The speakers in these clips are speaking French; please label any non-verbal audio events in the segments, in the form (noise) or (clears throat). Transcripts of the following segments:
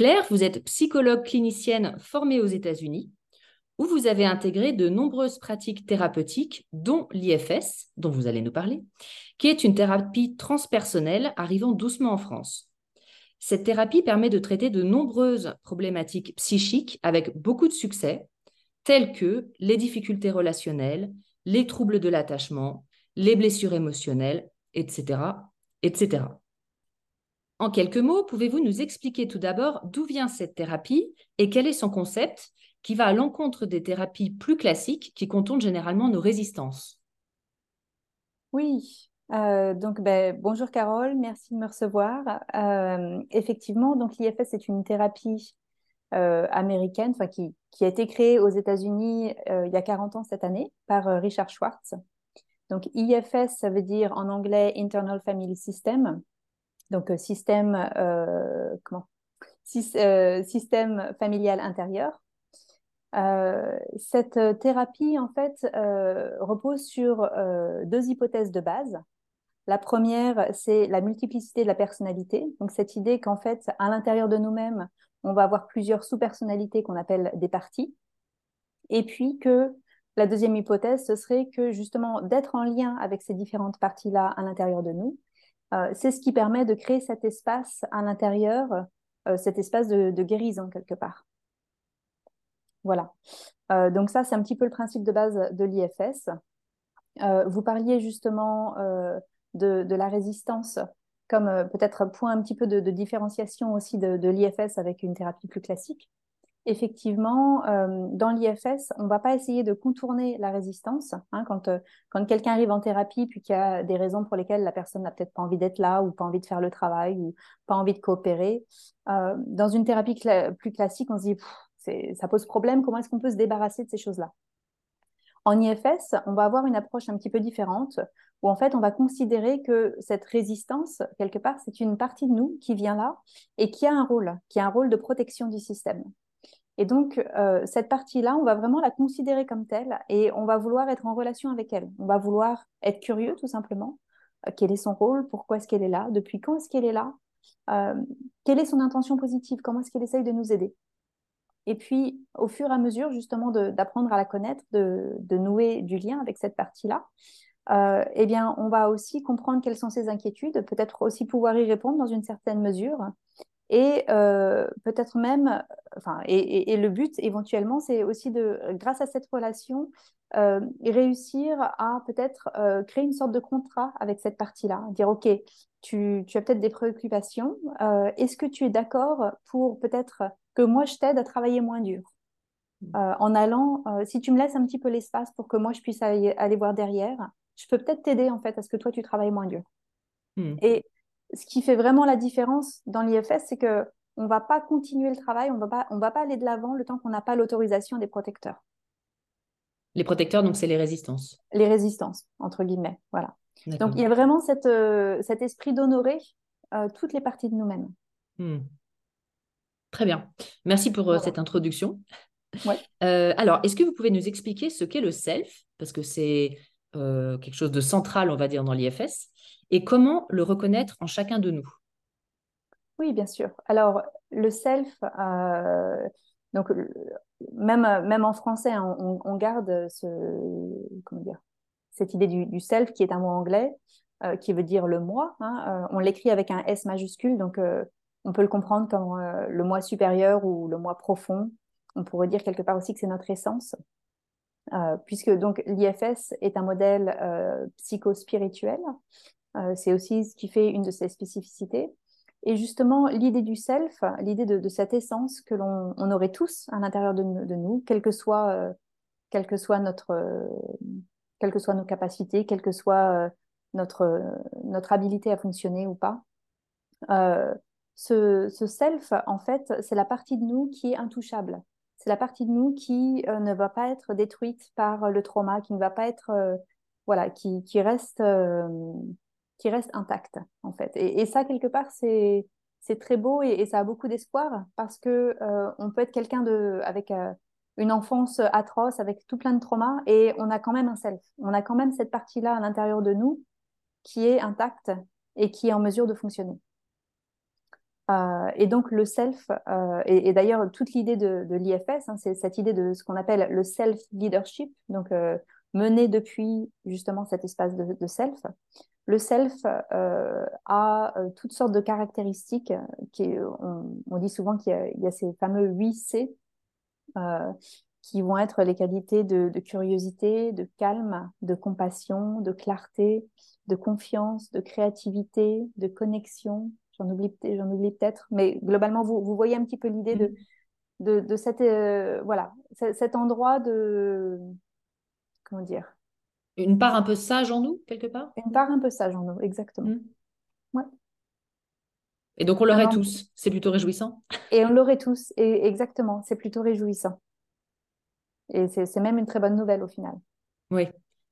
Claire, vous êtes psychologue clinicienne formée aux États-Unis, où vous avez intégré de nombreuses pratiques thérapeutiques, dont l'IFS, dont vous allez nous parler, qui est une thérapie transpersonnelle arrivant doucement en France. Cette thérapie permet de traiter de nombreuses problématiques psychiques avec beaucoup de succès, telles que les difficultés relationnelles, les troubles de l'attachement, les blessures émotionnelles, etc., etc. En quelques mots, pouvez-vous nous expliquer tout d'abord d'où vient cette thérapie et quel est son concept qui va à l'encontre des thérapies plus classiques qui contournent généralement nos résistances? Oui, euh, donc, ben, bonjour Carole, merci de me recevoir. Euh, effectivement, donc l'IFS est une thérapie euh, américaine, qui, qui a été créée aux États-Unis il y a 40 ans cette année par Richard Schwartz. Donc IFS, ça veut dire en anglais Internal Family System, donc système comment? Système familial intérieur. cette thérapie, en fait, repose sur deux hypothèses de base. La première, c'est la multiplicité de la personnalité. Donc cette idée qu'en fait, à l'intérieur de nous-mêmes, on va avoir plusieurs sous-personnalités qu'on appelle des parties. Et puis que la deuxième hypothèse, ce serait que justement d'être en lien avec ces différentes parties-là à l'intérieur de nous, euh, c'est ce qui permet de créer cet espace à l'intérieur, euh, cet espace de, guérison quelque part. Voilà. Euh, donc ça, c'est un petit peu le principe de base de l'IFS. vous parliez justement de, la résistance comme euh, peut-être point un petit peu de, différenciation aussi de, l'IFS avec une thérapie plus classique. Effectivement, euh, dans l'IFS, on ne va pas essayer de contourner la résistance. Hein, quand euh, quand quelqu'un arrive en thérapie, puis qu'il y a des raisons pour lesquelles la personne n'a peut-être pas envie d'être là, ou pas envie de faire le travail, ou pas envie de coopérer, dans une thérapie plus classique, on se dit, ça pose problème, comment est-ce qu'on peut se débarrasser de ces choses-là? En IFS, on va avoir une approche un petit peu différente où en fait on va considérer que cette résistance, quelque part, c'est une partie de nous qui vient là et qui a un rôle, qui a un rôle de protection du système. Et donc, euh, cette partie-là, on va vraiment la considérer comme telle et on va vouloir être en relation avec elle. On va vouloir être curieux, tout simplement. Euh, quel est son rôle? Pourquoi est-ce qu'elle est là? Depuis quand est-ce qu'elle est là? Euh, Quelle est son intention positive? Comment est-ce qu'elle essaye de nous aider? Et puis, au fur et à mesure, justement, d'apprendre à la connaître, de, nouer du lien avec cette partie-là, euh, eh bien, on va aussi comprendre quelles sont ses inquiétudes, peut-être aussi pouvoir y répondre dans une certaine mesure, Et euh, peut-être même, enfin, et, le but éventuellement, c'est aussi de, grâce à cette relation, euh, réussir à peut-être euh, créer une sorte de contrat avec cette partie-là. Dire, OK, tu, tu as peut-être des préoccupations. Est-ce que tu es d'accord pour peut-être que moi, je t'aide à travailler moins dur? Mmh. en allant, si tu me laisses un petit peu l'espace pour que moi, je puisse aller, aller voir derrière, je peux peut-être t'aider en fait à ce que toi, tu travailles moins dur. Mmh. Et ce qui fait vraiment la différence dans l'IFS, c'est que on va pas continuer le travail, on va pas, on va pas aller de l'avant le temps qu'on n'a pas l'autorisation des protecteurs. Les protecteurs, donc c'est les résistances. Les résistances, entre guillemets, voilà. Donc il y a vraiment cette, euh, cet esprit d'honorer euh, toutes les parties de nous-mêmes. Hmm. Très bien. Merci pour euh, cette introduction. alors, est-ce que vous pouvez nous expliquer ce qu'est le self? Parce que c'est quelque chose de central, on va dire, dans l'IFS et comment le reconnaître en chacun de nous? Oui, bien sûr. Alors, le self, euh, donc, même, même en français, hein, on, garde ce, comment dire, cette idée du, self qui est un mot anglais, euh, qui veut dire le moi. Hein. Euh, on l'écrit avec un S majuscule, donc on peut le comprendre comme le moi supérieur ou le moi profond. On pourrait dire quelque part aussi que c'est notre essence. Puisque donc l'IFS est un modèle psychospirituel euh, c'est aussi ce qui fait une de ses spécificités. Et justement, l'idée du self, l'idée de, cette essence que l'on aurait tous à l'intérieur de, nous, quelle que soit, euh, notre, euh, quelles que soient nos capacités, quelle que soit notre, notre habilité à fonctionner ou pas. ce, self, en fait, c'est la partie de nous qui est intouchable. C'est la partie de nous qui ne va pas être détruite par le trauma, qui ne va pas être, voilà, qui, reste qui reste intacte, en fait. Et, ça, quelque part, c'est très beau et, ça a beaucoup d'espoir parce que euh, on peut être quelqu'un de avec euh, une enfance atroce, avec tout plein de traumas, et on a quand même un self. On a quand même cette partie-là à l'intérieur de nous qui est intacte et qui est en mesure de fonctionner. Euh, et donc le self, et, d'ailleurs toute l'idée de, l'IFS, hein, c'est cette idée de ce qu'on appelle le self-leadership, donc mené depuis justement cet espace de, self. Le self euh, a euh, toutes sortes de caractéristiques. Qui, on, dit souvent qu'il y, a ces fameux 8 C euh, qui vont être les qualités de, curiosité, de calme, de compassion, de clarté, de confiance, de créativité, de connexion. J'en oublie, j'en oublie peut-être, mais globalement, vous, vous voyez un petit peu l'idée de, mm-hmm. de, cette, voilà, cet endroit de, comment dire, une part un peu sage en nous, quelque part? Une part un peu sage en nous, exactement. Hmm. Ouais. Et donc on l'aurait tous, c'est plutôt réjouissant Et on l'aurait tous, et exactement, c'est plutôt réjouissant. Et c'est même une très bonne nouvelle au final. Oui.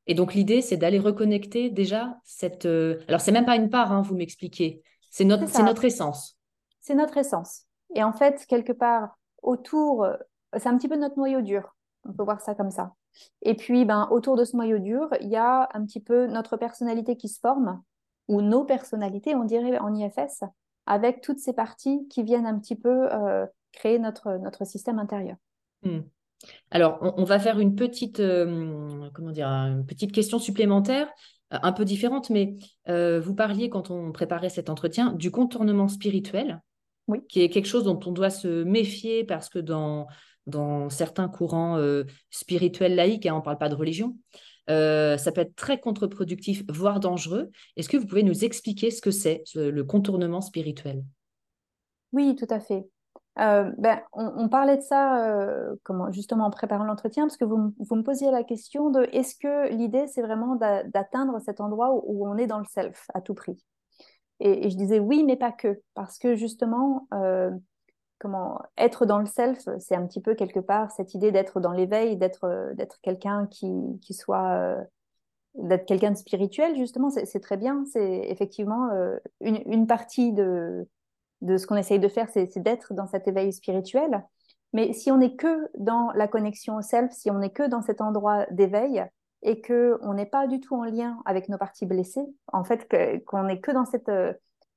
Et donc l'idée, c'est d'aller reconnecter déjà cette... Euh, alors c'est même pas une part, hein, vous m'expliquez, c'est notre, notre essence. C'est notre essence. Et en fait, quelque part, autour, euh, c'est un petit peu notre noyau dur. On peut voir ça comme ça. Et puis, ben, autour de ce noyau dur, il y a un petit peu notre personnalité qui se forme, ou nos personnalités, on dirait en IFS, avec toutes ces parties qui viennent un petit peu euh, créer notre, notre système intérieur. Hmm. Alors, on, va faire une petite, euh, comment dire, une petite question supplémentaire, un peu différente, mais vous parliez quand on préparait cet entretien du contournement spirituel, oui. qui est quelque chose dont on doit se méfier parce que dans dans certains courants euh, spirituels laïques, hein, on ne parle pas de religion, euh, ça peut être très contre-productif, voire dangereux. Est-ce que vous pouvez nous expliquer ce que c'est, le contournement spirituel? Oui, tout à fait. Euh, ben, on, parlait de ça comment, justement en préparant l'entretien, parce que vous, me posiez la question de est-ce que l'idée, c'est vraiment d'atteindre cet endroit où, on est dans le self à tout prix? Et, je disais oui, mais pas que, parce que justement, comment être dans le self, c'est un petit peu quelque part cette idée d'être dans l'éveil, d'être euh, quelqu'un qui, qui soit euh, d'être quelqu'un de spirituel justement, c'est très bien. C'est effectivement euh, une, partie de de ce qu'on essaye de faire, c'est d'être dans cet éveil spirituel. Mais si on n'est que dans la connexion au self, si on n'est que dans cet endroit d'éveil et que on n'est pas du tout en lien avec nos parties blessées, en fait, qu'on n'est que dans cette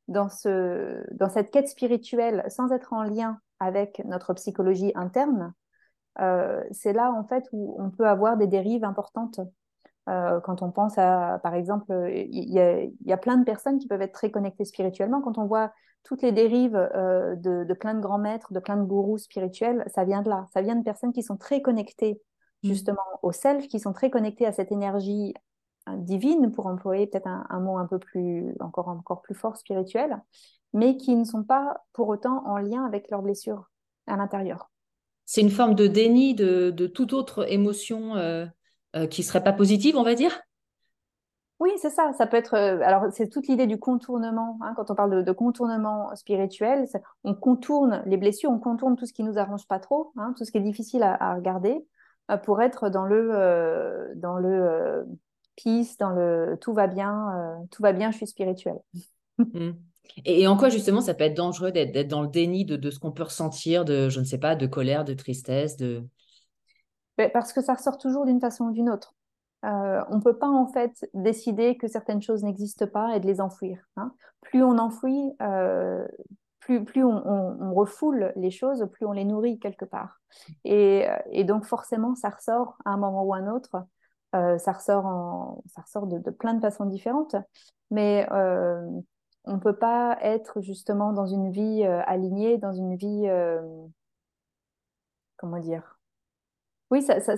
dans, ce, dans cette quête spirituelle sans être en lien avec notre psychologie interne, euh, c'est là en fait où on peut avoir des dérives importantes. Euh, quand on pense à, par exemple, il y, a, y, a, plein de personnes qui peuvent être très connectées spirituellement. Quand on voit toutes les dérives de, de, plein de grands maîtres, de plein de gourous spirituels, ça vient de là. Ça vient de personnes qui sont très connectées mmh. justement au self, qui sont très connectées à cette énergie divine, pour employer peut-être un, mot un peu plus, encore, encore plus fort, spirituel, mais qui ne sont pas pour autant en lien avec leurs blessures à l'intérieur. C'est une forme de déni de, de toute autre émotion euh, euh, qui serait pas positive, on va dire? Oui, c'est ça. Ça peut être. Euh, alors, c'est toute l'idée du contournement. Hein, quand on parle de, contournement spirituel, on contourne les blessures, on contourne tout ce qui nous arrange pas trop, hein, tout ce qui est difficile à, regarder, pour être dans le dans le peace, dans le tout va bien, tout va bien, je suis spirituel. (laughs) Mmh. Et, en quoi justement ça peut être dangereux d'être dans le déni de, ce qu'on peut ressentir, de, je ne sais pas, de colère, de tristesse, de... Ben, parce que ça ressort toujours d'une façon ou d'une autre. Euh, on ne peut pas en fait décider que certaines choses n'existent pas et de les enfouir. Hein. Plus on enfouit, euh, plus, plus on, refoule les choses, plus on les nourrit quelque part. Et, donc forcément, ça ressort à un moment ou à un autre. Euh, ça ressort, ça ressort de, de, plein de façons différentes. Mais on ne peut pas être justement dans une vie euh, alignée, dans une vie, euh, comment dire Oui, ça, ça,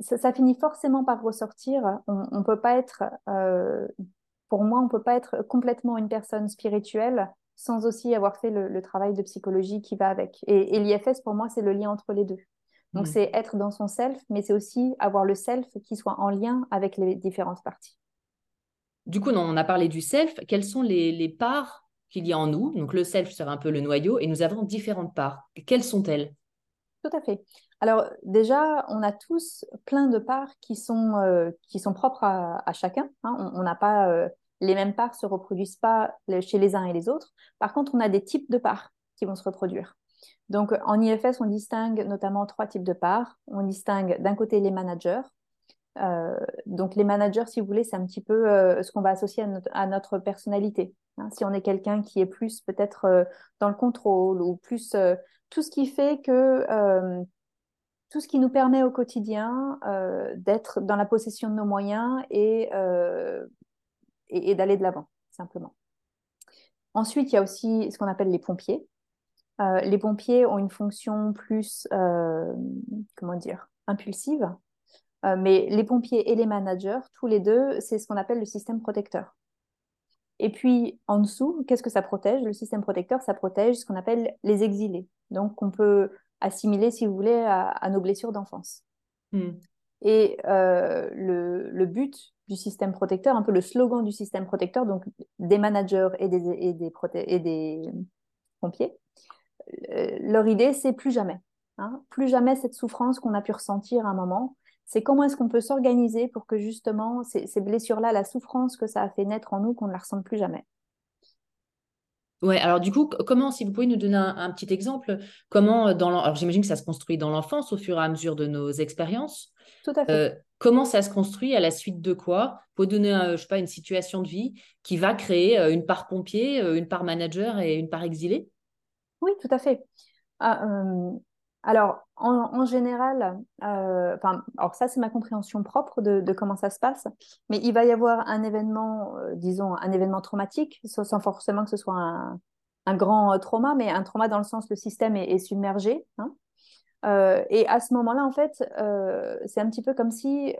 ça, finit forcément par ressortir. On ne peut pas être, euh, pour moi, on ne peut pas être complètement une personne spirituelle sans aussi avoir fait le, travail de psychologie qui va avec. Et, l'IFS, pour moi, c'est le lien entre les deux. Donc, mmh. c'est être dans son self, mais c'est aussi avoir le self qui soit en lien avec les différentes parties. Du coup, on a parlé du self. Quelles sont les, parts qu'il y a en nous? Donc, le self serait un peu le noyau et nous avons différentes parts. Quelles sont-elles? Tout à fait. Alors, déjà, on a tous plein de parts qui sont, euh, qui sont propres à, chacun. Hein. On n'a pas. Euh, les mêmes parts se reproduisent pas chez les uns et les autres. Par contre, on a des types de parts qui vont se reproduire. Donc, en IFS, on distingue notamment trois types de parts. On distingue d'un côté les managers, euh, donc les managers, si vous voulez, c'est un petit peu euh, ce qu'on va associer à notre, personnalité. Hein. Si on est quelqu'un qui est plus peut-être euh, dans le contrôle ou plus tout ce qui fait que tout ce qui nous permet au quotidien d'être dans la possession de nos moyens et, et, d'aller de l'avant, simplement. Ensuite, il y a aussi ce qu'on appelle les pompiers. les pompiers ont une fonction plus, comment dire, impulsive. Euh, mais les pompiers et les managers, tous les deux, c'est ce qu'on appelle le système protecteur. Et puis en dessous, qu'est-ce que ça protège? Le système protecteur, ça protège ce qu'on appelle les exilés. Donc on peut assimiler, si vous voulez, à, nos blessures d'enfance. Hmm. Et euh, le, but du système protecteur, un peu le slogan du système protecteur, donc des managers et des, et des, et des pompiers, euh, leur idée, c'est plus jamais. Hein, plus jamais cette souffrance qu'on a pu ressentir à un moment, c'est comment est-ce qu'on peut s'organiser pour que justement ces, blessures-là, la souffrance que ça a fait naître en nous, qu'on ne la ressente plus jamais. Ouais, alors du coup, comment, si vous pouvez nous donner un, petit exemple, comment euh, dans alors j'imagine que ça se construit dans l'enfance au fur et à mesure de nos expériences. Tout à fait. Euh, comment ça se construit à la suite de quoi? Pour donner, je sais pas, une situation de vie qui va créer euh, une part pompier, une part manager et une part exilée? Oui, tout à fait. Ah, alors, en, général, euh, alors ça c'est ma compréhension propre de, comment ça se passe, mais il va y avoir un événement, euh, disons un événement traumatique, sans forcément que ce soit un, grand euh, trauma, mais un trauma dans le sens le système est, submergé. Hein. et à ce moment-là, en fait, c'est un petit peu comme si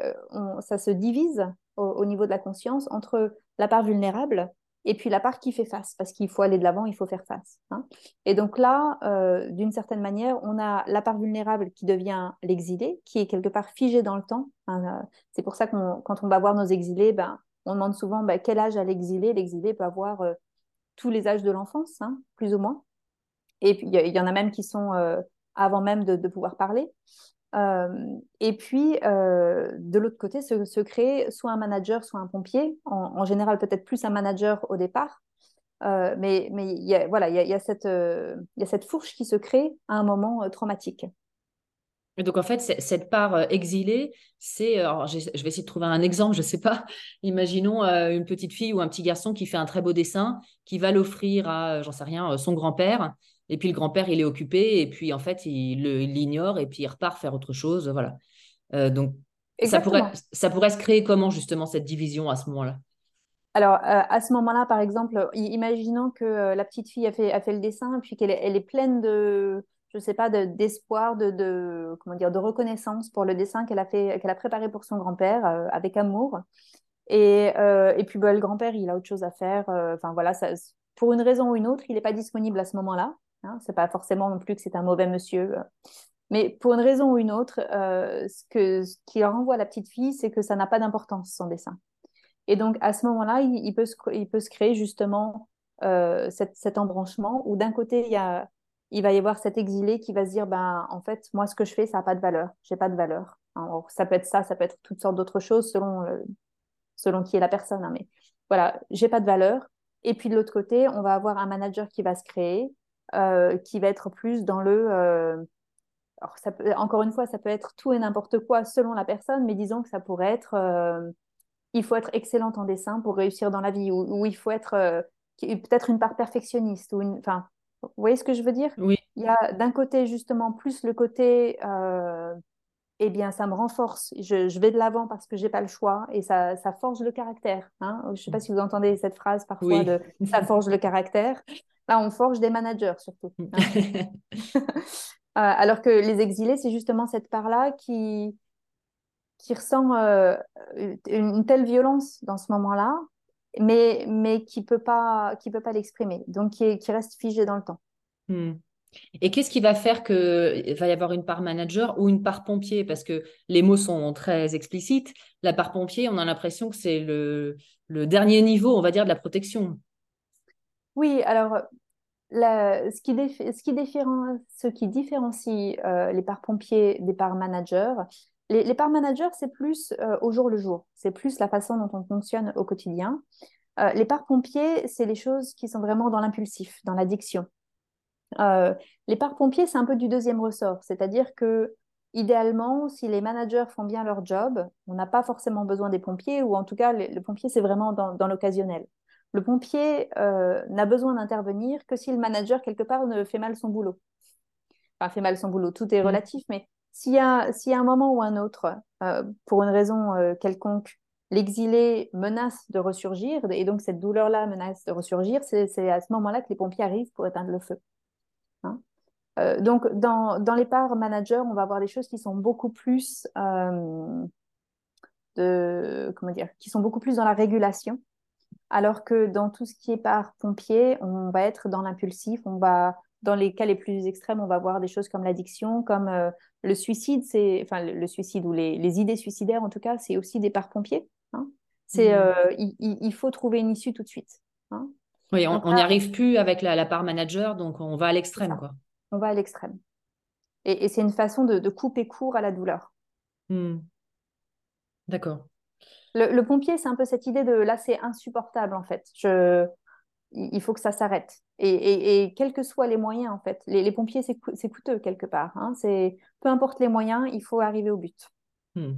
ça se divise au, niveau de la conscience entre la part vulnérable et puis la part qui fait face, parce qu'il faut aller de l'avant, il faut faire face. Hein. Et donc là, euh, d'une certaine manière, on a la part vulnérable qui devient l'exilé, qui est quelque part figé dans le temps. Hein. Euh, c'est pour ça que quand on va voir nos exilés, ben, on demande souvent ben, quel âge a l'exilé? L'exilé peut avoir euh, tous les âges de l'enfance, hein, plus ou moins. Et puis, il y, en a même qui sont avant même de pouvoir parler. Et puis, de l'autre côté, se, crée soit un manager, soit un pompier. En, général, peut-être plus un manager au départ. Mais mais y a, voilà, il y a, cette, y a cette fourche qui se crée à un moment traumatique. Donc, en fait, cette part exilée, c'est. Je vais essayer de trouver un exemple, je ne sais pas. (laughs) Imaginons une petite fille ou un petit garçon qui fait un très beau dessin, qui va l'offrir à, j'en sais rien, son grand-père. Et puis le grand-père, il est occupé, et puis en fait, il l'ignore, et puis il repart faire autre chose. Voilà. Euh, donc, ça pourrait, ça pourrait se créer comment, justement, cette division à ce moment-là? Alors, à ce moment-là, par exemple, imaginons que la petite fille a fait, a fait le dessin, puis qu'elle elle est pleine de, je sais pas, d'espoir, de, de, comment dire, de reconnaissance pour le dessin qu'elle a fait, qu'elle a préparé pour son grand-père avec amour. Et, et puis, bah, le grand-père, il a autre chose à faire. Enfin, voilà, ça, pour une raison ou une autre, il n'est pas disponible à ce moment-là. Hein, c'est pas forcément non plus que c'est un mauvais monsieur. Mais pour une raison ou une autre, euh, ce, que, qui renvoie à la petite fille, c'est que ça n'a pas d'importance, son dessin. Et donc, à ce moment-là, il, peut se, il peut se créer justement euh, cet embranchement où d'un côté, il, y a, il va y avoir cet exilé qui va se dire, ben, en fait, moi, ce que je fais, ça n'a pas de valeur. J'ai pas de valeur. Alors, ça peut être ça, ça peut être toutes sortes d'autres choses selon, selon qui est la personne. Hein, mais voilà, j'ai pas de valeur. Et puis de l'autre côté, on va avoir un manager qui va se créer, euh, qui va être plus dans le... Euh, alors ça peut, encore une fois, ça peut être tout et n'importe quoi selon la personne, mais disons que ça pourrait être... Euh, il faut être excellente en dessin pour réussir dans la vie, ou, il faut être peut-être une part perfectionniste. Ou une, enfin, vous voyez ce que je veux dire? Oui. Il y a d'un côté justement plus le côté eh bien, ça me renforce. Je, vais de l'avant parce que j'ai pas le choix et ça, ça forge le caractère. Hein. Je ne sais pas si vous entendez cette phrase parfois de ça forge le caractère. Là, on forge des managers surtout. Hein. (laughs) Euh, alors que les exilés, c'est justement cette part-là qui, qui ressent euh, une telle violence dans ce moment-là, mais, mais qui ne peut pas, qui peut pas l'exprimer, donc qui, qui, reste figé dans le temps. Hmm. Et qu'est-ce qui va faire qu'il va y avoir une part manager ou une part pompier? Parce que les mots sont très explicites. La part pompier, on a l'impression que c'est le, dernier niveau, on va dire, de la protection. Oui, alors ce, qui ce, qui différencie euh, les parts pompiers des parts managers, les, parts managers, c'est plus euh, au jour le jour, c'est plus la façon dont on fonctionne au quotidien. Euh, les parts pompiers, c'est les choses qui sont vraiment dans l'impulsif, dans l'addiction. Euh, les parcs pompiers, c'est un peu du deuxième ressort, c'est-à-dire que idéalement, si les managers font bien leur job, on n'a pas forcément besoin des pompiers, ou en tout cas, le, pompier, c'est vraiment dans, l'occasionnel. Le pompier euh, n'a besoin d'intervenir que si le manager, quelque part, ne fait mal son boulot. Enfin, fait mal son boulot, tout est mmh. relatif, mais s'il y, a, un moment ou un autre, euh, pour une raison quelconque, l'exilé menace de ressurgir, et donc cette douleur-là menace de ressurgir, c'est à ce moment-là que les pompiers arrivent pour éteindre le feu. Euh, donc, dans, dans, les parts managers, on va avoir des choses qui sont beaucoup plus euh, de, comment dire, qui sont beaucoup plus dans la régulation, alors que dans tout ce qui est part pompier, on va être dans l'impulsif, on va dans les cas les plus extrêmes, on va voir des choses comme l'addiction, comme euh, le suicide, c'est, enfin le, suicide ou les, les, idées suicidaires en tout cas, c'est aussi des parts pompiers. Hein. C'est, mmh. il, il, faut trouver une issue tout de suite. Hein. Oui, on n'y arrive plus avec la, part manager, donc on va à l'extrême. quoi. On va à l'extrême. Et, c'est une façon de, couper court à la douleur. Hmm. D'accord. Le, pompier, c'est un peu cette idée de là, c'est insupportable en fait. Je, il faut que ça s'arrête. Et, quels que soient les moyens, en fait, les, pompiers, c'est coûteux quelque part. Hein. Peu importe les moyens, il faut arriver au but. Hmm.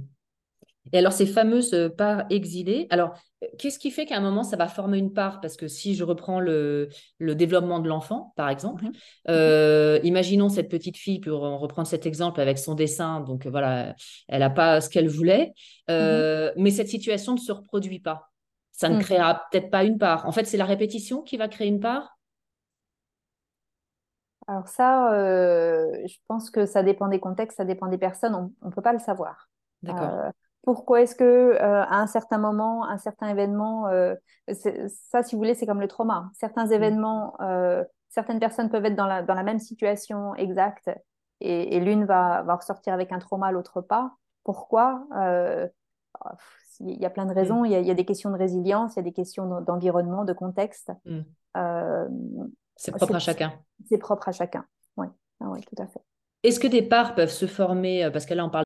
Et alors, ces fameuses euh, parts exilées, alors, euh, qu'est-ce qui fait qu'à un moment, ça va former une part? Parce que si je reprends le, développement de l'enfant, par exemple, mhm. euh, imaginons cette petite fille, pour reprendre cet exemple avec son dessin, donc voilà, elle n'a pas ce qu'elle voulait, mhm. mais cette situation ne se reproduit pas. Ça ne mhm. créera peut-être pas une part. En fait, c'est la répétition qui va créer une part? Alors ça, je pense que ça dépend des contextes, ça dépend des personnes, on ne peut pas le savoir. D'accord. Pourquoi est-ce que euh, à un certain moment, un certain événement, euh, ça, si vous voulez, c'est comme le trauma. Certains mmh. événements, euh, certaines personnes peuvent être dans la, dans la même situation exacte et, l'une va, va ressortir avec un trauma, l'autre pas. Pourquoi? Il y a plein de raisons. Mmh. Il, y a, des questions de résilience, il y a des questions d'environnement, de contexte. Mmh. c'est propre à chacun. C'est propre à chacun. Oui, ah ouais, tout à fait. Est-ce que des parts peuvent se former? Parce que là, on parle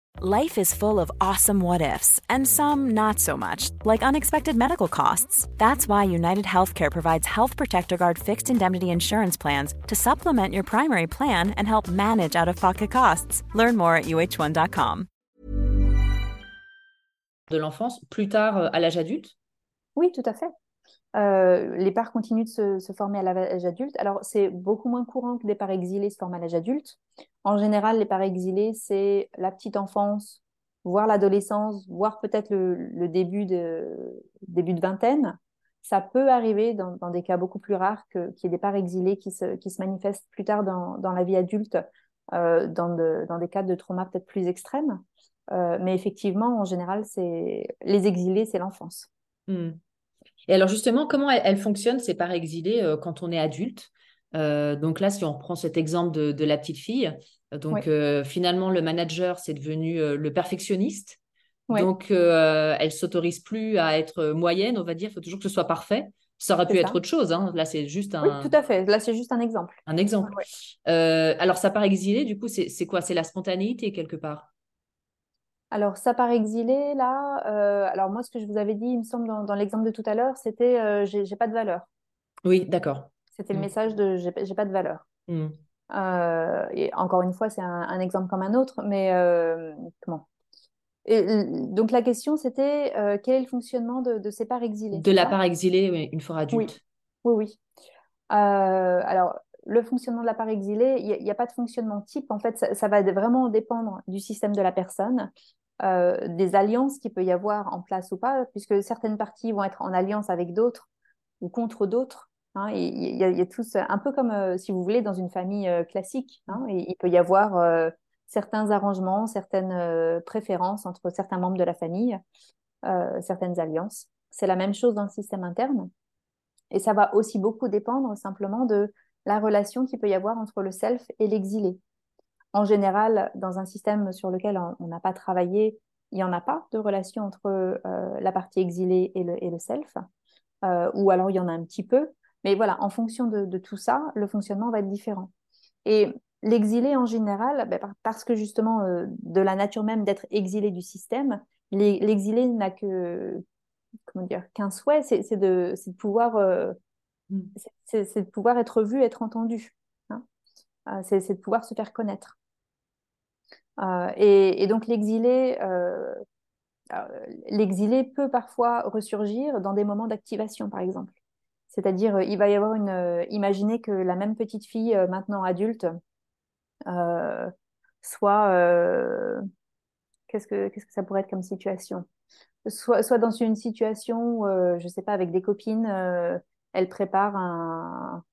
Life is full of awesome what ifs, and some not so much, like unexpected medical costs. That's why United Healthcare provides Health Protector Guard fixed indemnity insurance plans to supplement your primary plan and help manage out of pocket costs. Learn more at uh1.com. De l'enfance, plus tard euh, à l'âge adulte Oui, tout à fait. Euh, les parts continuent de se, former à l'âge adulte. Alors, c'est beaucoup moins courant que des parts exilées se forment à l'âge adulte. En général, les parts exilées, c'est la petite enfance, voire l'adolescence, voire peut-être le, début, de, début de vingtaine. Ça peut arriver dans, des cas beaucoup plus rares qu'il y ait des parts exilées qui se, qui se manifestent plus tard dans, dans la vie adulte, euh, dans, dans des cas de trauma peut-être plus extrêmes. Euh, mais effectivement, en général, c'est les exilés, c'est l'enfance. Mmh. Et alors justement, comment elles fonctionnent, ces parts exilées, euh, quand on est adulte euh, donc là, si on reprend cet exemple de, de la petite fille, donc oui. euh, finalement, le manager, c'est devenu euh, le perfectionniste. Donc, euh, elle s'autorise plus à être moyenne, on va dire. Il faut toujours que ce soit parfait. Ça aurait pu ça. être autre chose. Hein. Là, c'est juste un. Oui, tout à fait. Là, c'est juste un exemple. Un exemple. Euh, alors, ça part exilé, du coup, c'est quoi? C'est la spontanéité quelque part? Alors, ça part exilé, là. Euh, alors, moi, ce que je vous avais dit, il me semble, dans, dans l'exemple de tout à l'heure, c'était euh, j'ai pas de valeur. Oui, d'accord. C'était mmh. le message de j'ai pas de valeur. Mmh. Euh, et encore une fois, c'est un, un, exemple comme un autre, mais comment? Et, Donc la question, c'était quel est le fonctionnement de, de ces parts exilées De la part exilée, oui, une fois adulte. Oui, oui. oui. alors, le fonctionnement de la part exilée, il n'y a, pas de fonctionnement type. En fait, ça, va vraiment dépendre du système de la personne. Euh, des alliances qu'il peut y avoir en place ou pas, puisque certaines parties vont être en alliance avec d'autres ou contre d'autres. Hein, il, y a, tous, un peu comme, euh, si vous voulez, dans une famille euh, classique, hein, et, il peut y avoir certains arrangements, certaines préférences entre certains membres de la famille, certaines alliances. C'est la même chose dans le système interne. Et ça va aussi beaucoup dépendre simplement de la relation qu'il peut y avoir entre le self et l'exilé. En général, dans un système sur lequel on n'a pas travaillé, il n'y en a pas de relation entre euh, la partie exilée et le, self, euh, ou alors il y en a un petit peu. Mais voilà, en fonction de, tout ça, le fonctionnement va être différent. Et l'exilé en général, ben, parce que justement, euh, de la nature même d'être exilé du système, l'exilé n'a que comment dire qu'un souhait, c'est de pouvoir mmh. c'est de pouvoir être vu, être entendu. Hein c'est de pouvoir se faire connaître. Euh, et, donc l'exilé, euh, l'exilé peut parfois ressurgir dans des moments d'activation, par exemple. C'est-à-dire, il va y avoir une. Euh, imaginez que la même petite fille, euh, maintenant adulte, euh, soit. Qu'est-ce que qu'est-ce que ça pourrait être comme situation? Soit, soit dans une situation je ne sais pas, avec des copines, elle prépare un.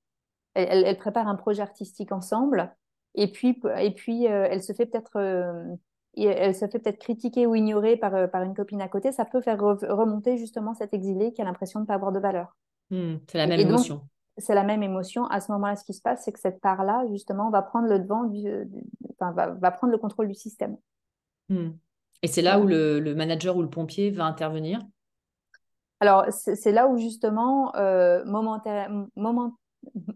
Elle, elle, prépare un projet artistique ensemble et puis, et puis euh, elle se fait peut-être euh, elle se fait peut-être critiquer ou ignorer par, euh, par une copine à côté, ça peut faire re remonter justement cet exilé qui a l'impression de ne pas avoir de valeur. Mmh, c'est la même et émotion. C'est la même émotion. À ce moment-là, ce qui se passe, c'est que cette part-là, justement, va prendre le devant, du, du, enfin, va, va, prendre le contrôle du système. Mmh. Et c'est là où le, le, manager ou le pompier va intervenir? Alors, c'est là où justement, euh, momenta moment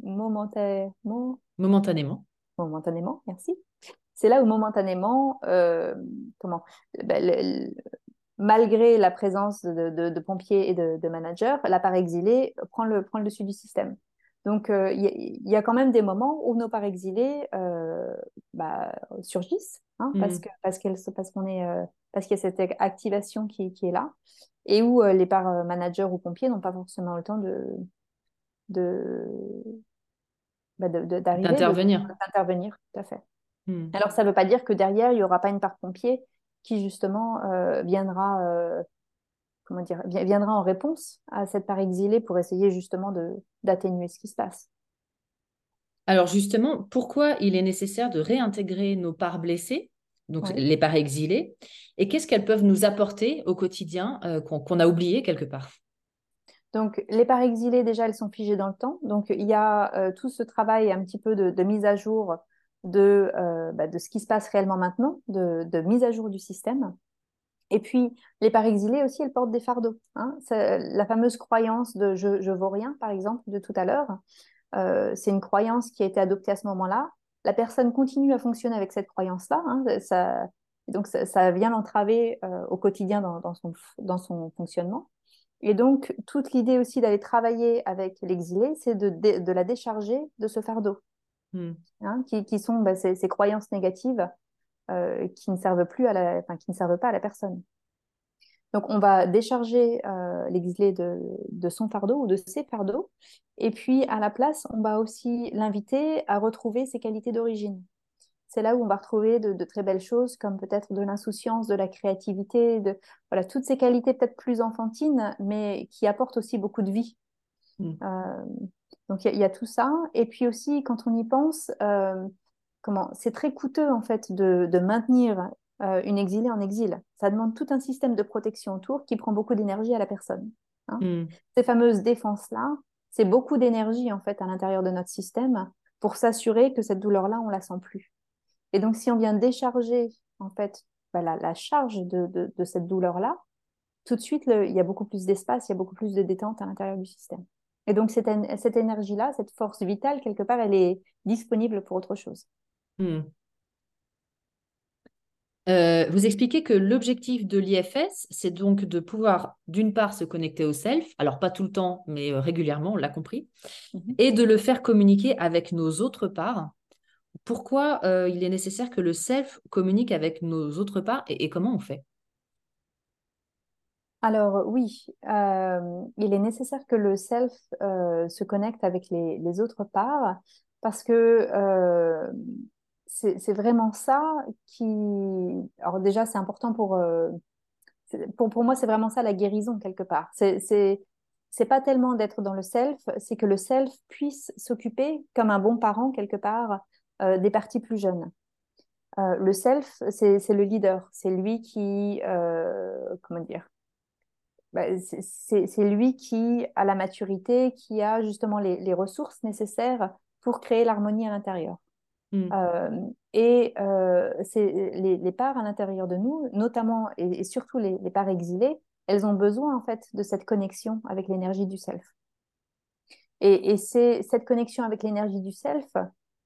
momenta momentanément, momentanément, merci. C'est là où momentanément, euh, comment, ben, le, le, malgré la présence de, de, de pompiers et de, de, managers, la part exilée prend le, prend le dessus du système. Donc, il euh, y, y, a quand même des moments où nos parts exilées euh, bah, surgissent, hein, mmh. parce que parce qu'elles parce qu'on est euh, parce qu'il y a cette activation qui, qui est là, et où euh, les parts managers ou pompiers n'ont pas forcément le temps de de bah d'arriver. D'intervenir. D'intervenir, tout à fait. Hmm. Alors, ça ne veut pas dire que derrière, il n'y aura pas une part pompier qui, justement, euh, viendra, euh, comment dire, viendra en réponse à cette part exilée pour essayer, justement, d'atténuer ce qui se passe. Alors, justement, pourquoi il est nécessaire de réintégrer nos parts blessées, donc ouais. les parts exilées, et qu'est-ce qu'elles peuvent nous apporter au quotidien euh, qu'on qu a oublié quelque part? Donc, les parts exilées, déjà, elles sont figées dans le temps. Donc, il y a euh, tout ce travail un petit peu de, de mise à jour de, euh, bah, de ce qui se passe réellement maintenant, de, de, mise à jour du système. Et puis, les parts exilées aussi, elles portent des fardeaux. Hein. La fameuse croyance de je, je vaux rien, par exemple, de tout à l'heure, euh, c'est une croyance qui a été adoptée à ce moment-là. La personne continue à fonctionner avec cette croyance-là. Hein. Ça, donc, ça, vient l'entraver au quotidien dans, son, dans son fonctionnement. Et donc, toute l'idée aussi d'aller travailler avec l'exilé, c'est de, de, la décharger de ce fardeau, hmm. hein, qui, qui, sont bah, ces, croyances négatives euh, qui ne servent plus à la, enfin, qui ne servent pas à la personne. Donc, on va décharger euh, l'exilé de, de, son fardeau ou de ses fardeaux, et puis à la place, on va aussi l'inviter à retrouver ses qualités d'origine c'est là où on va retrouver de, très belles choses comme peut-être de l'insouciance, de la créativité, de voilà toutes ces qualités peut-être plus enfantines, mais qui apportent aussi beaucoup de vie. Mm. Euh, donc il y, a tout ça. Et puis aussi quand on y pense, euh, comment c'est très coûteux en fait de, maintenir euh, une exilée en exil. Ça demande tout un système de protection autour qui prend beaucoup d'énergie à la personne. Hein. Mm. Ces fameuses défenses là, c'est beaucoup d'énergie en fait à l'intérieur de notre système pour s'assurer que cette douleur là on la sent plus. Et donc, si on vient décharger en fait bah, la, charge de, cette douleur-là, tout de suite, il y a beaucoup plus d'espace, il y a beaucoup plus de détente à l'intérieur du système. Et donc, cette, cette énergie-là, cette force vitale, quelque part, elle est disponible pour autre chose. Hmm. Euh, vous expliquez que l'objectif de l'IFS, c'est donc de pouvoir, d'une part, se connecter au self, alors pas tout le temps, mais euh, régulièrement, on l'a compris, mhm. et de le faire communiquer avec nos autres parts, pourquoi euh, il est nécessaire que le self communique avec nos autres parts et, comment on fait? Alors oui, euh, il est nécessaire que le self se connecte avec les, autres parts parce que c'est vraiment ça qui... Alors déjà, c'est important pour, pour... Pour moi, c'est vraiment ça la guérison quelque part. C'est pas tellement d'être dans le self, c'est que le self puisse s'occuper comme un bon parent quelque part euh, des parties plus jeunes. Euh, le self, c'est le leader, c'est lui qui, euh, comment dire, bah, c'est lui qui a la maturité, qui a justement les, ressources nécessaires pour créer l'harmonie à l'intérieur. Hmm. et les, les, parts à l'intérieur de nous, notamment et, surtout les, parts exilées, elles ont besoin en fait de cette connexion avec l'énergie du self. Et, c'est cette connexion avec l'énergie du self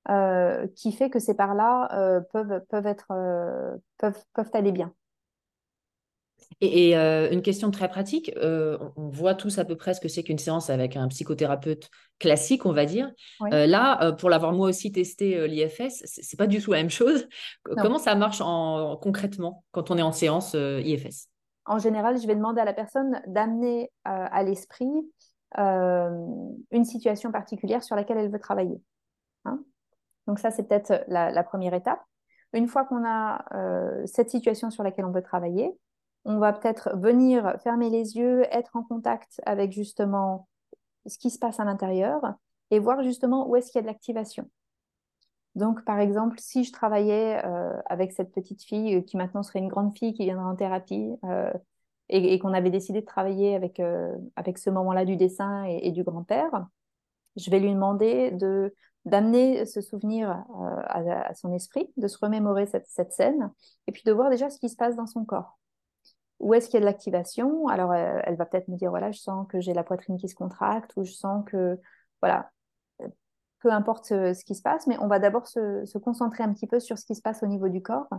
euh, qui fait que ces parts-là euh, peuvent, peuvent, être, euh, peuvent, peuvent aller bien. Et, une question très pratique, on voit tous à peu près ce que c'est qu'une séance avec un psychothérapeute classique, on va dire. là, pour l'avoir moi aussi testé l'IFS, c'est pas du tout la même chose. Comment ça marche en, concrètement quand on est en séance IFS En général, je vais demander à la personne d'amener à l'esprit une situation particulière sur laquelle elle veut travailler. Hein donc ça, c'est peut-être la, première étape. Une fois qu'on a euh, cette situation sur laquelle on veut travailler, on va peut-être venir fermer les yeux, être en contact avec justement ce qui se passe à l'intérieur et voir justement où est-ce qu'il y a de l'activation. Donc, par exemple, si je travaillais euh, avec cette petite fille euh, qui maintenant serait une grande fille qui viendra en thérapie et, qu'on avait décidé de travailler avec, ce moment-là du dessin et du grand-père, je vais lui demander de d'amener ce souvenir euh, à, son esprit, de se remémorer cette, scène, et puis de voir déjà ce qui se passe dans son corps. Où est-ce qu'il y a de l'activation? Alors, elle, va peut-être me dire, voilà, je sens que j'ai la poitrine qui se contracte, ou je sens que, voilà, peu importe ce, qui se passe, mais on va d'abord se, concentrer un petit peu sur ce qui se passe au niveau du corps.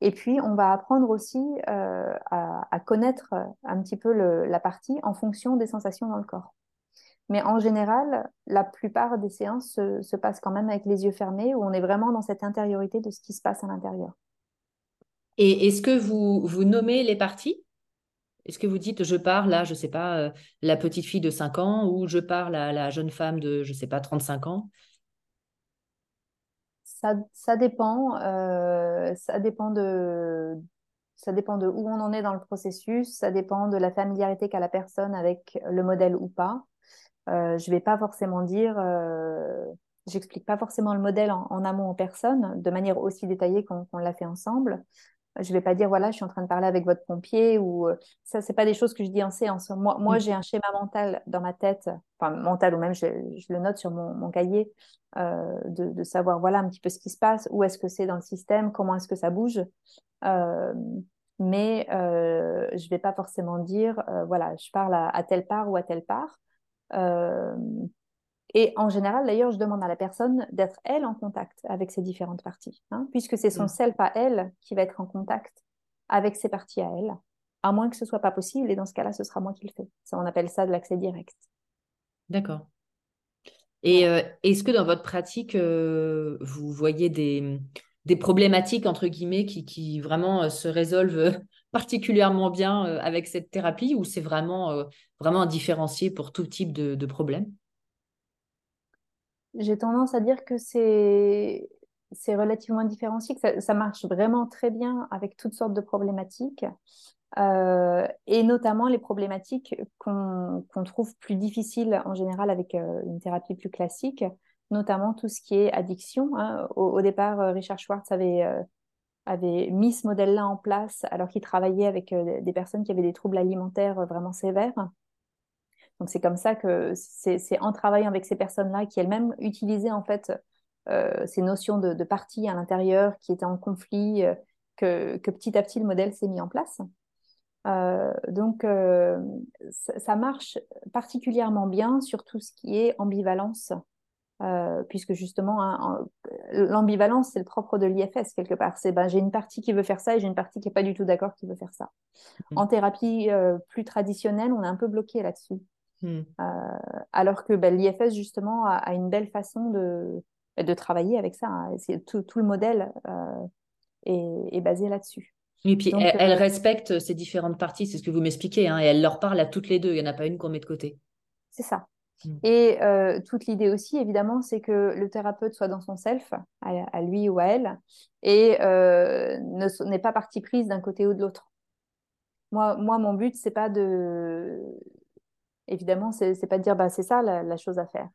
Et puis, on va apprendre aussi euh, à, connaître un petit peu la partie en fonction des sensations dans le corps. Mais en général, la plupart des séances se, passent quand même avec les yeux fermés, où on est vraiment dans cette intériorité de ce qui se passe à l'intérieur. Et est-ce que vous, nommez les parties? Est-ce que vous dites, je pars là, je ne sais pas, euh, la petite fille de 5 ans, ou je pars la, la jeune femme de, je ne sais pas, 35 ans? Ça, ça, dépend. Euh, ça dépend de, ça dépend de où on en est dans le processus, ça dépend de la familiarité qu'a la personne avec le modèle ou pas. Euh, je vais pas forcément dire, j'explique pas forcément le modèle en, amont aux personnes de manière aussi détaillée qu'on l'a fait ensemble. Je vais pas dire voilà, je suis en train de parler avec votre pompier ou euh, ça, c'est pas des choses que je dis en séance. Moi, moi, mm. j'ai un schéma mental dans ma tête, enfin mental ou même je, le note sur mon, mon cahier euh, de, de, savoir voilà un petit peu ce qui se passe, où est-ce que c'est dans le système, comment est-ce que ça bouge. Euh, mais euh, je vais pas forcément dire voilà, je parle à, à, telle part ou à telle part. Et en général, d'ailleurs, je demande à la personne d'être elle en contact avec ces différentes parties, hein, puisque c'est son mm. self à elle qui va être en contact avec ses parties à elle, à moins que ce soit pas possible. Et dans ce cas-là, ce sera moi qui le fais. Ça, on appelle ça de l'accès direct. D'accord. Et euh, est-ce que dans votre pratique, euh, vous voyez des, des, problématiques, entre guillemets, qui, qui vraiment euh, se résolvent (laughs) particulièrement bien avec cette thérapie ou c'est vraiment, vraiment différencié pour tout type de, de problème? J'ai tendance à dire que c'est c'est relativement différencié, que ça, marche vraiment très bien avec toutes sortes de problématiques. Euh, et notamment les problématiques qu'on trouve plus difficiles en général avec euh, une thérapie plus classique, notamment tout ce qui est addiction. Hein. Au, départ, euh, Richard Schwartz avait, avait mis ce modèle-là en place alors qu'il travaillait avec des personnes qui avaient des troubles alimentaires vraiment sévères. Donc c'est comme ça que c'est en travaillant avec ces personnes-là qui elles-mêmes utilisaient en fait ces notions de, de partie à l'intérieur qui étaient en conflit, que, que petit à petit le modèle s'est mis en place. Euh, donc, euh, ça, marche particulièrement bien sur tout ce qui est ambivalence, euh, puisque justement, hein, l'ambivalence, c'est le propre de l'IFS quelque part. C'est ben, j'ai une partie qui veut faire ça et j'ai une partie qui n'est pas du tout d'accord qui veut faire ça. Mmh. En thérapie plus traditionnelle, on est un peu bloqué là-dessus. Mmh. alors que ben, l'IFS, justement, a, une belle façon de, de travailler avec ça. Hein. Tout, tout, le modèle est, est basé là-dessus. Et puis, elle, euh, respecte ces différentes parties, c'est ce que vous m'expliquez, hein, et elle leur parle à toutes les deux, il n'y en a pas une qu'on met de côté. C'est ça. Hmm. Et euh, toute l'idée aussi, évidemment, c'est que le thérapeute soit dans son self, à, lui ou à elle, et euh, n'est pas partie prise d'un côté ou de l'autre. Moi, moi, mon but, c'est pas de. Évidemment, c'est pas de dire bah, c'est ça la, chose à faire.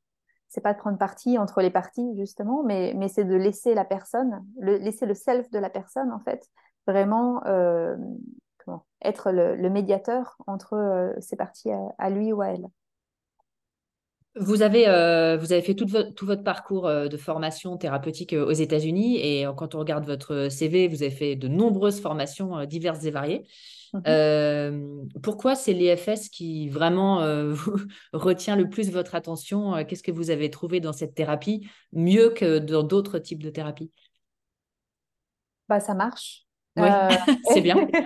C'est pas de prendre parti entre les parties, justement, mais, mais c'est de laisser la personne, le, laisser le self de la personne, en fait, vraiment euh, être le, médiateur entre euh, ces parties à, lui ou à elle. Vous avez, euh, vous avez fait tout, tout, votre parcours de formation thérapeutique aux États-Unis et quand on regarde votre CV, vous avez fait de nombreuses formations diverses et variées. Mhm. pourquoi c'est l'EFS qui vraiment (laughs) retient le plus votre attention Qu'est-ce que vous avez trouvé dans cette thérapie mieux que dans d'autres types de thérapies? Bah, Ça marche. Oui, euh, (laughs) c'est bien. (laughs)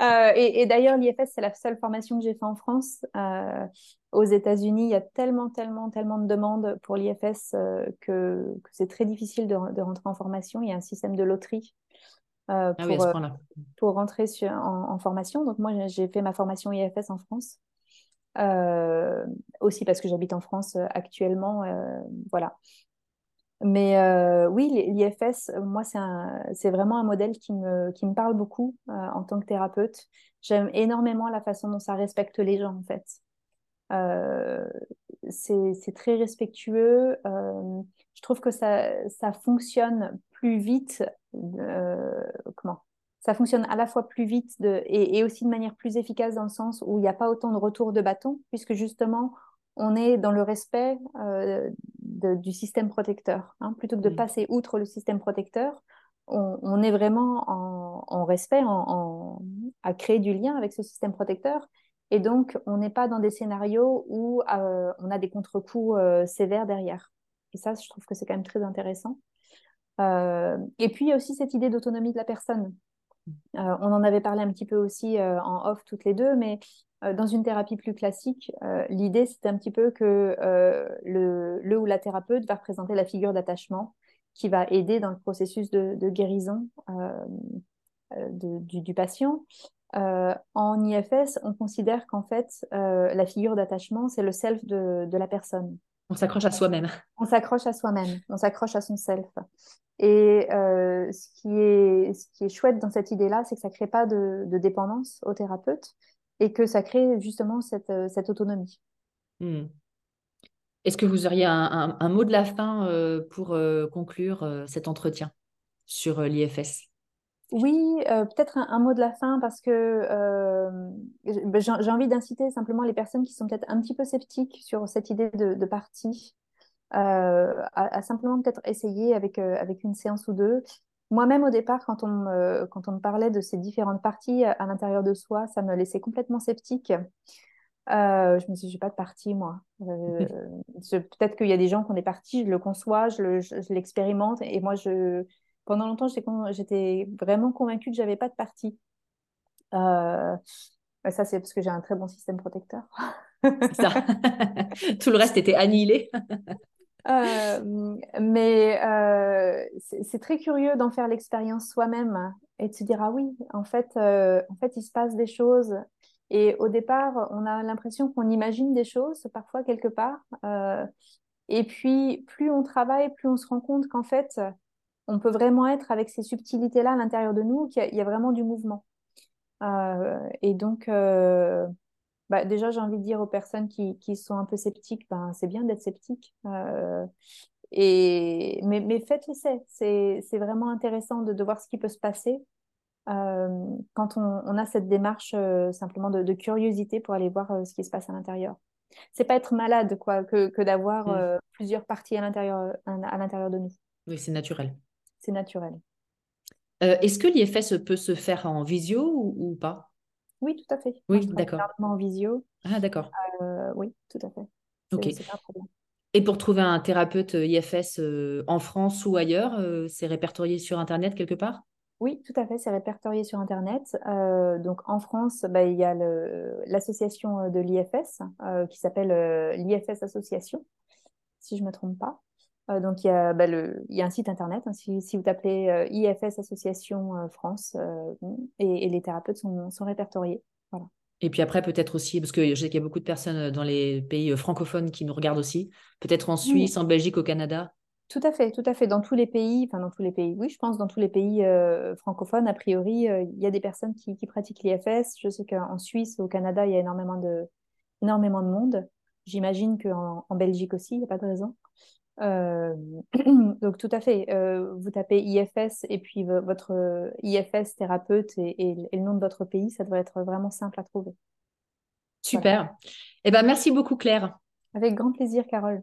Euh, et, d'ailleurs, l'IFS, c'est la seule formation que j'ai fait en France. Euh, aux États-Unis, il y a tellement, tellement, tellement de demandes pour l'IFS que, c'est très difficile de, rentrer en formation. Il y a un système de loterie ah pour, pour, rentrer sur, en, en, formation. Donc, moi, j'ai fait ma formation IFS en France. aussi parce que j'habite en France actuellement. voilà. Mais euh, oui, l'IFS, moi, c'est vraiment un modèle qui me, qui me parle beaucoup euh, en tant que thérapeute. J'aime énormément la façon dont ça respecte les gens, en fait. Euh, c'est très respectueux. je trouve que ça, ça fonctionne plus vite. comment? Ça fonctionne à la fois plus vite de, et, aussi de manière plus efficace dans le sens où il n'y a pas autant de retour de bâton, puisque justement, on est dans le respect euh, du système protecteur. Hein. Plutôt que de mm. passer outre le système protecteur, on, est vraiment en, respect, à créer du lien avec ce système protecteur. Et donc, on n'est pas dans des scénarios où euh, on a des contre-coups euh, sévères derrière. Et ça, je trouve que c'est quand même très intéressant. et puis, il y a aussi cette idée d'autonomie de la personne. On en avait parlé un petit peu aussi en off toutes les deux, mais euh, dans une thérapie plus classique, euh, l'idée, c'est un petit peu que euh, le, ou la thérapeute va représenter la figure d'attachement qui va aider dans le processus de, guérison du, patient. en IFS, on considère qu'en fait, la figure d'attachement, c'est le self de, la personne. On s'accroche à soi-même. On s'accroche à soi-même, on s'accroche à son self. Et ce, qui est, ce qui est chouette dans cette idée-là, c'est que ça ne crée pas de, de, dépendance au thérapeute, et que ça crée justement cette, euh, cette autonomie. Hmm. Est-ce que vous auriez un, un, mot de la fin euh, pour euh, conclure cet entretien sur l'IFS oui, peut-être un, mot de la fin parce que ben, j'ai envie d'inciter simplement les personnes qui sont peut-être un petit peu sceptiques sur cette idée de, de partie à, simplement peut-être essayer avec, avec une séance ou deux moi-même, au départ, quand on, me, quand on me parlait de ces différentes parties à l'intérieur de soi, ça me laissait complètement sceptique. Euh, je me suis dit, j'ai pas de partie, moi. Euh, (laughs) peut-être qu'il y a des gens qui ont des parties, je le conçois, je l'expérimente. et moi, je, pendant longtemps, j'étais vraiment convaincue que j'avais pas de partie. Euh, ça, c'est parce que j'ai un très bon système protecteur. ça. (laughs) Tout le reste était annihilé. mais c'est très curieux d'en faire l'expérience soi-même et de se dire ah oui, en fait, en fait, il se passe des choses et au départ, on a l'impression qu'on imagine des choses, parfois quelque part. Euh, et puis, plus on travaille, plus on se rend compte qu'en fait, on peut vraiment être avec ces subtilités-là à l'intérieur de nous, qu'il y, a vraiment du mouvement. Euh, et donc, euh, bah, déjà, j'ai envie de dire aux personnes qui, qui sont un peu sceptiques, ben, c'est bien d'être sceptique. et, mais, mais faites l'essai. C'est vraiment intéressant de, de voir ce qui peut se passer. Euh, quand on, a cette démarche euh, simplement de, curiosité pour aller voir euh, ce qui se passe à l'intérieur. C'est pas être malade quoi, que, d'avoir mm. plusieurs parties à l'intérieur de nous. Oui, c'est naturel. C'est naturel. Est-ce que l'IFS peut se faire en visio ou, pas? Oui, tout à fait. Oui, d'accord. En visio. Ah, d'accord. oui, tout à fait. Ok. Et pour trouver un thérapeute IFS en France ou ailleurs, c'est répertorié sur Internet quelque part? Oui, tout à fait, c'est répertorié sur Internet. Euh, donc en France, bah, il y a l'association euh, de l'IFS euh, qui s'appelle l'IFS Association, si je ne me trompe pas. Donc il y, a, bah, le, il y, a, un site Internet, hein, si, si, vous tapez IFS Association France, et, les thérapeutes sont, sont répertoriés. Voilà. Et puis après, peut-être aussi, parce que je sais qu'il y a beaucoup de personnes dans les pays francophones qui nous regardent aussi, peut-être en Suisse, en Belgique, au Canada. Tout à fait, tout à fait. Dans tous les pays, enfin dans tous les pays, oui, je pense dans tous les pays euh, francophones, a priori, euh, il y a des personnes qui, pratiquent l'IFS. Je sais qu'en Suisse, au Canada, il y a énormément de, énormément de monde. J'imagine qu'en en Belgique aussi, il n'y a pas de raison. Euh, (clears throat) donc tout à fait, vous tapez IFS et puis votre IFS thérapeute et, le nom de votre pays, ça devrait être vraiment simple à trouver. Super. Eh ben, merci beaucoup Claire. Avec grand plaisir, Carole.